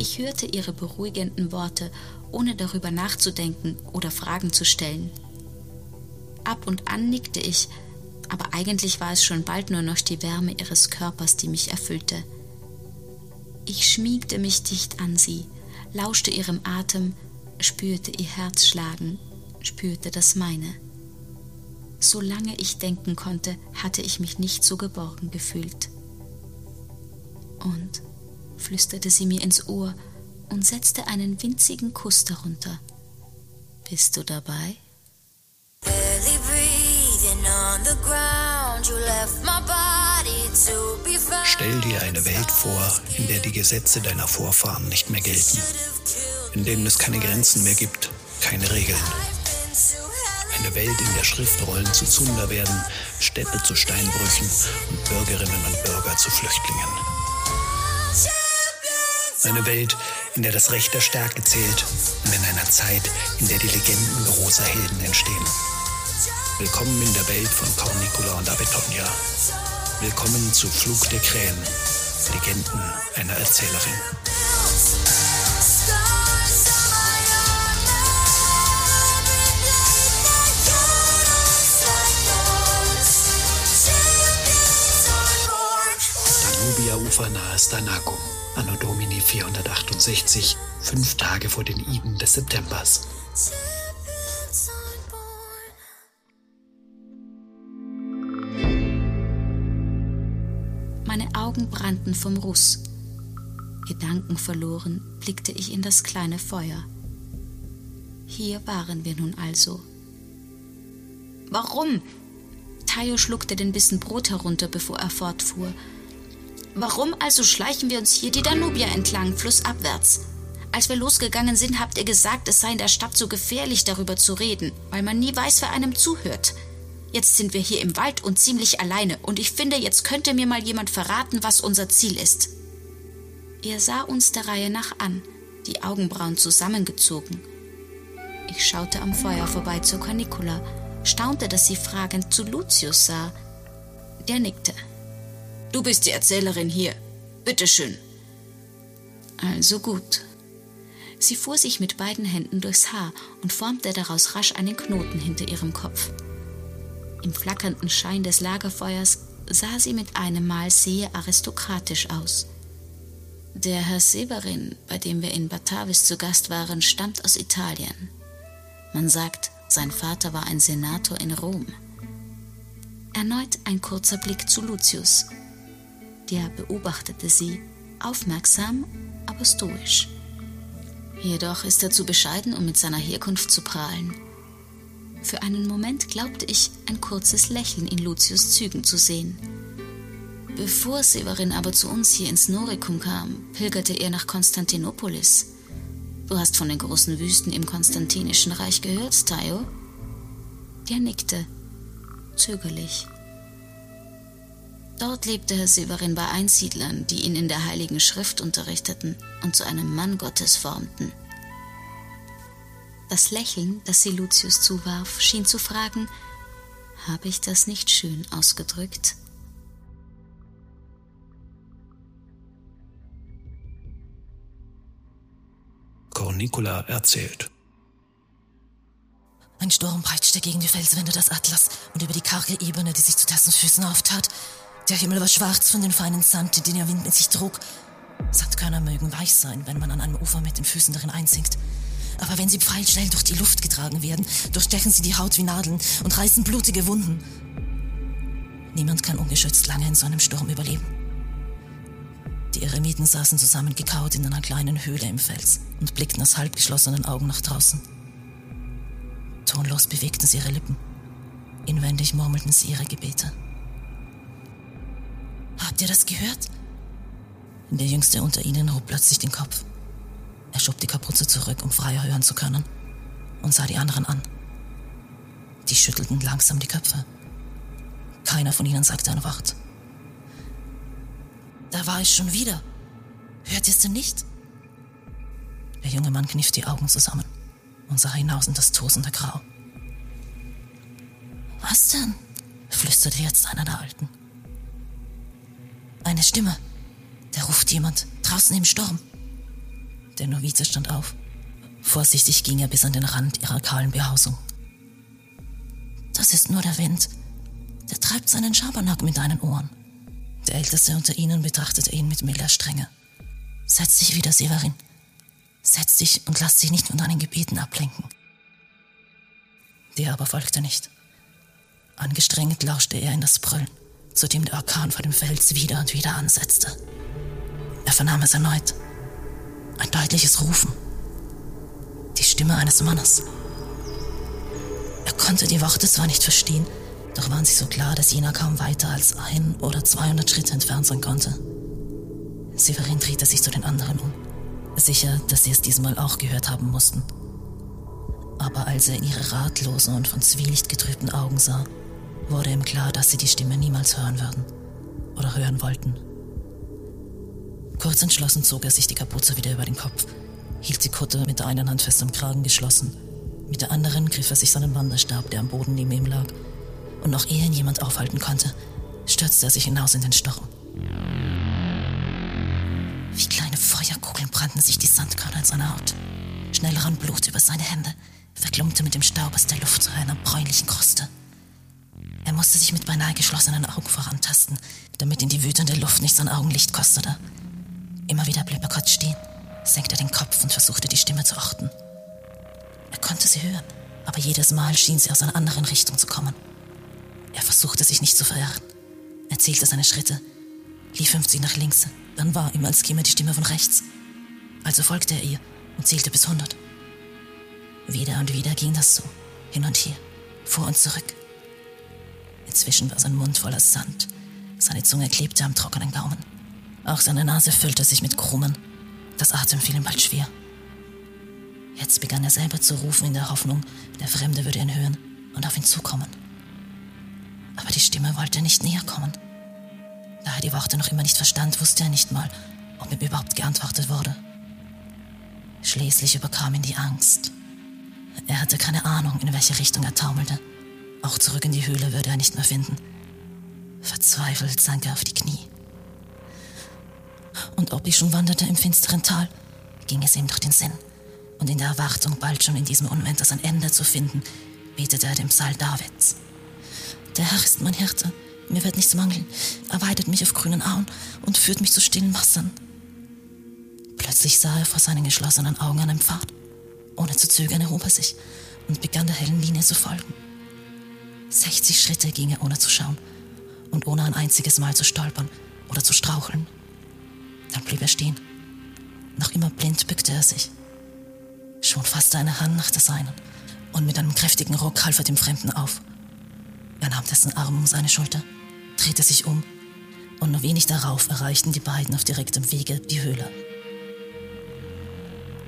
Ich hörte ihre beruhigenden Worte, ohne darüber nachzudenken oder Fragen zu stellen. Ab und an nickte ich, aber eigentlich war es schon bald nur noch die Wärme ihres Körpers, die mich erfüllte. Ich schmiegte mich dicht an sie, lauschte ihrem Atem, spürte ihr Herz schlagen, spürte das meine. Solange ich denken konnte, hatte ich mich nicht so geborgen gefühlt. Und, flüsterte sie mir ins Ohr und setzte einen winzigen Kuss darunter. Bist du dabei? Stell dir eine Welt vor, in der die Gesetze deiner Vorfahren nicht mehr gelten, in denen es keine Grenzen mehr gibt, keine Regeln. Eine Welt, in der Schriftrollen zu Zunder werden, Städte zu Steinbrüchen und Bürgerinnen und Bürger zu Flüchtlingen. Eine Welt, in der das Recht der Stärke zählt und in einer Zeit, in der die Legenden großer Helden entstehen. Willkommen in der Welt von Cornicula und Abetonia. Willkommen zu Flug der Krähen, Legenden einer Erzählerin. Danubia-Ufer nahes Danakum, Anno Domini 468, fünf Tage vor den Iden des Septembers. Meine Augen brannten vom Ruß. Gedanken verloren blickte ich in das kleine Feuer. Hier waren wir nun also. Warum? Tayo schluckte den Bissen Brot herunter, bevor er fortfuhr. Warum also schleichen wir uns hier die Danubia entlang, flussabwärts? Als wir losgegangen sind, habt ihr gesagt, es sei in der Stadt so gefährlich, darüber zu reden, weil man nie weiß, wer einem zuhört. Jetzt sind wir hier im Wald und ziemlich alleine, und ich finde, jetzt könnte mir mal jemand verraten, was unser Ziel ist. Er sah uns der Reihe nach an, die Augenbrauen zusammengezogen. Ich schaute am Feuer vorbei zur Canicula, staunte, dass sie fragend zu Lucius sah. Der nickte. Du bist die Erzählerin hier. Bitteschön. Also gut. Sie fuhr sich mit beiden Händen durchs Haar und formte daraus rasch einen Knoten hinter ihrem Kopf. Im flackernden Schein des Lagerfeuers sah sie mit einem Mal sehr aristokratisch aus. Der Herr Severin, bei dem wir in Batavis zu Gast waren, stammt aus Italien. Man sagt, sein Vater war ein Senator in Rom. Erneut ein kurzer Blick zu Lucius, der beobachtete sie, aufmerksam, aber stoisch. Jedoch ist er zu bescheiden, um mit seiner Herkunft zu prahlen. Für einen Moment glaubte ich, ein kurzes Lächeln in Lucius Zügen zu sehen. Bevor Severin aber zu uns hier ins Noricum kam, pilgerte er nach Konstantinopolis. Du hast von den großen Wüsten im Konstantinischen Reich gehört, Tayo? Der nickte, zögerlich. Dort lebte Herr Severin bei Einsiedlern, die ihn in der Heiligen Schrift unterrichteten und zu einem Mann Gottes formten. Das Lächeln, das sie Lucius zuwarf, schien zu fragen, habe ich das nicht schön ausgedrückt? Cornicula erzählt. Ein Sturm peitschte gegen die Felswände des Atlas und über die karge Ebene, die sich zu dessen Füßen auftat. Der Himmel war schwarz von den feinen Sand, den der Wind mit sich trug. Sandkörner mögen weich sein, wenn man an einem Ufer mit den Füßen darin einsinkt. Aber wenn sie pfeilschnell durch die Luft getragen werden, durchstechen sie die Haut wie Nadeln und reißen blutige Wunden. Niemand kann ungeschützt lange in so einem Sturm überleben. Die Eremiten saßen zusammengekaut in einer kleinen Höhle im Fels und blickten aus halbgeschlossenen Augen nach draußen. Tonlos bewegten sie ihre Lippen. Inwendig murmelten sie ihre Gebete. Habt ihr das gehört? Der Jüngste unter ihnen hob plötzlich den Kopf. Er schob die Kapuze zurück, um freier hören zu können, und sah die anderen an. Die schüttelten langsam die Köpfe. Keiner von ihnen sagte ein Wort. Da war ich schon wieder. Hört ihr es denn nicht? Der junge Mann kniff die Augen zusammen und sah hinaus in das tosende Grau. Was denn? flüsterte jetzt einer der Alten. Eine Stimme. Da ruft jemand draußen im Sturm. Der Novize stand auf. Vorsichtig ging er bis an den Rand ihrer kahlen Behausung. Das ist nur der Wind. Der treibt seinen Schabernack mit deinen Ohren. Der Älteste unter ihnen betrachtete ihn mit milder Strenge. Setz dich wieder, Severin. Setz dich und lass dich nicht von deinen Gebeten ablenken. Der aber folgte nicht. Angestrengt lauschte er in das Brüllen, zu dem der Orkan vor dem Fels wieder und wieder ansetzte. Er vernahm es erneut. Ein deutliches Rufen. Die Stimme eines Mannes. Er konnte die Worte zwar nicht verstehen, doch waren sie so klar, dass jener kaum weiter als ein oder 200 Schritte entfernt sein konnte. Severin drehte sich zu den anderen um, sicher, dass sie es diesmal auch gehört haben mussten. Aber als er in ihre ratlosen und von Zwielicht getrübten Augen sah, wurde ihm klar, dass sie die Stimme niemals hören würden oder hören wollten. Kurz entschlossen zog er sich die Kapuze wieder über den Kopf, hielt die Kutte mit der einen Hand fest am Kragen geschlossen, mit der anderen griff er sich seinen Wanderstab, der am Boden neben ihm lag, und noch ehe ihn jemand aufhalten konnte, stürzte er sich hinaus in den Stochen. Wie kleine Feuerkugeln brannten sich die Sandkörner in seiner Haut. Schnell rann Blut über seine Hände, verklumpte mit dem Staub aus der Luft zu einer bräunlichen Kruste. Er musste sich mit beinahe geschlossenen Augen vorantasten, damit ihn die wütende Luft nicht sein Augenlicht kostete. Immer wieder blieb er kurz stehen, senkte den Kopf und versuchte die Stimme zu orten. Er konnte sie hören, aber jedes Mal schien sie aus einer anderen Richtung zu kommen. Er versuchte sich nicht zu verirren. Er zählte seine Schritte, lief 50 nach links, dann war ihm, als käme die Stimme von rechts. Also folgte er ihr und zählte bis 100. Wieder und wieder ging das so, hin und her, vor und zurück. Inzwischen war sein Mund voller Sand. Seine Zunge klebte am trockenen Gaumen. Auch seine Nase füllte sich mit Krummen. Das Atem fiel ihm bald schwer. Jetzt begann er selber zu rufen in der Hoffnung, der Fremde würde ihn hören und auf ihn zukommen. Aber die Stimme wollte nicht näher kommen. Da er die Worte noch immer nicht verstand, wusste er nicht mal, ob ihm überhaupt geantwortet wurde. Schließlich überkam ihn die Angst. Er hatte keine Ahnung, in welche Richtung er taumelte. Auch zurück in die Höhle würde er nicht mehr finden. Verzweifelt sank er auf die Knie. Und ob ich schon wanderte im finsteren Tal, ging es ihm durch den Sinn. Und in der Erwartung, bald schon in diesem Unwetter sein Ende zu finden, betete er den Psalm Davids. Der Herr ist mein Hirte, mir wird nichts mangeln. Er weidet mich auf grünen Auen und führt mich zu stillen Wassern. Plötzlich sah er vor seinen geschlossenen Augen einen Pfad. Ohne zu zögern erhob er sich und begann der hellen Linie zu folgen. 60 Schritte ging er ohne zu schauen und ohne ein einziges Mal zu stolpern oder zu straucheln. Dann blieb er stehen. Noch immer blind bückte er sich. Schon fasste eine Hand nach der seinen und mit einem kräftigen Ruck half er dem Fremden auf. Er nahm dessen Arm um seine Schulter, drehte sich um und nur wenig darauf erreichten die beiden auf direktem Wege die Höhle.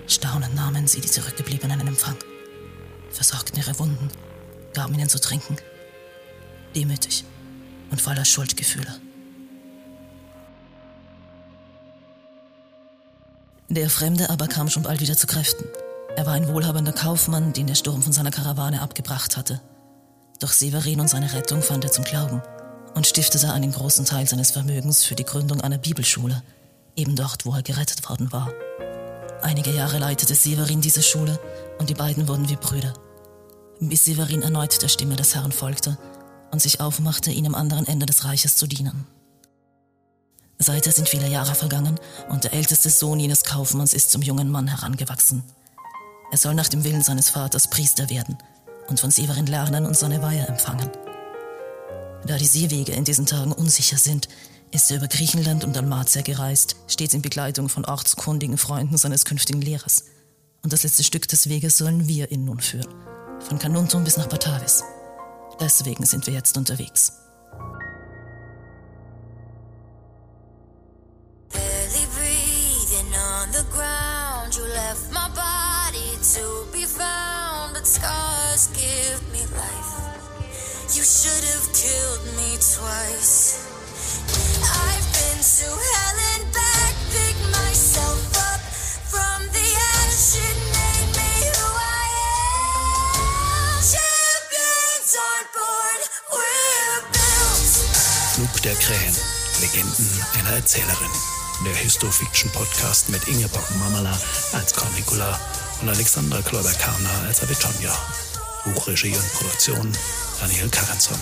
Staunend nahmen sie die Zurückgebliebenen in Empfang, versorgten ihre Wunden, gaben ihnen zu trinken, demütig und voller Schuldgefühle. Der Fremde aber kam schon bald wieder zu Kräften. Er war ein wohlhabender Kaufmann, den der Sturm von seiner Karawane abgebracht hatte. Doch Severin und seine Rettung fand er zum Glauben und stiftete einen großen Teil seines Vermögens für die Gründung einer Bibelschule, eben dort, wo er gerettet worden war. Einige Jahre leitete Severin diese Schule und die beiden wurden wie Brüder. Bis Severin erneut der Stimme des Herrn folgte und sich aufmachte, ihn am anderen Ende des Reiches zu dienen. Seither sind viele Jahre vergangen und der älteste Sohn jenes Kaufmanns ist zum jungen Mann herangewachsen. Er soll nach dem Willen seines Vaters Priester werden und von Severin lernen und seine Weihe empfangen. Da die Seewege in diesen Tagen unsicher sind, ist er über Griechenland und Dalmatia gereist, stets in Begleitung von ortskundigen Freunden seines künftigen Lehrers. Und das letzte Stück des Weges sollen wir ihn nun führen, von Canuntum bis nach Batavis. Deswegen sind wir jetzt unterwegs. You should have killed me twice. I've been to hell der Krähen. Legenden einer Erzählerin. der Histofiction-Podcast mit Ingeborg Mamala als Cornicula und Alexandra Kloiber-Karner als Abitonja. Buchregie und Produktion Daniel Karenson.